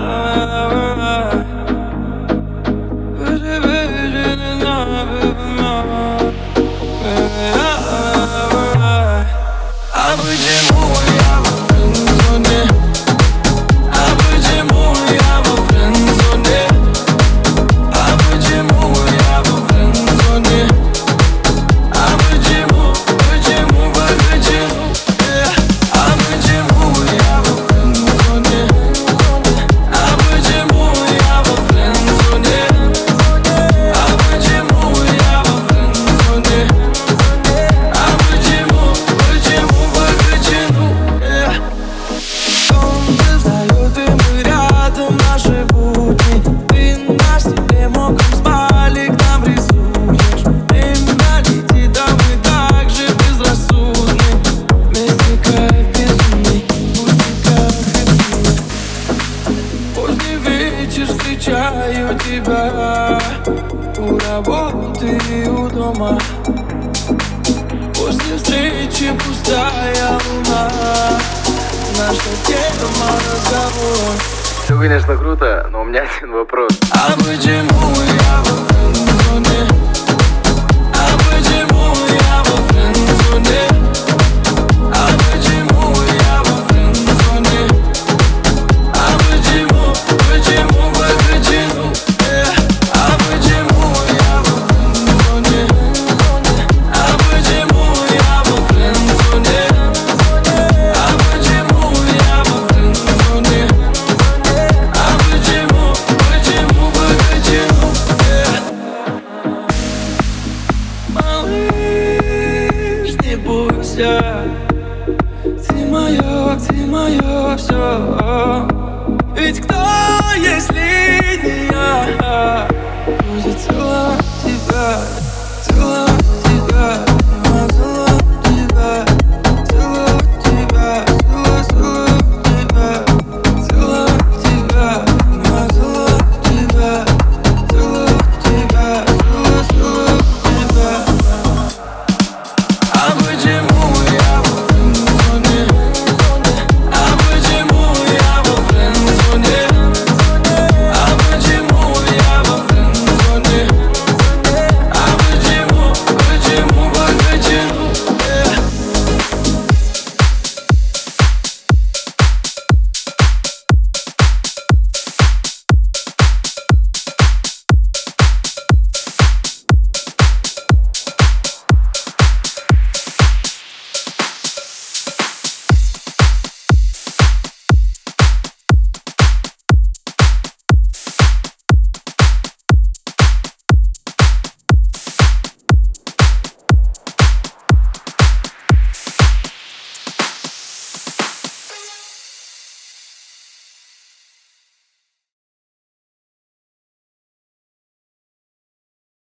time встречаю тебя. У работы и у дома. После встречи пустая луна. Наша тема разговор. Все, конечно, круто, но у меня один вопрос. А почему я в зоне? Yeah.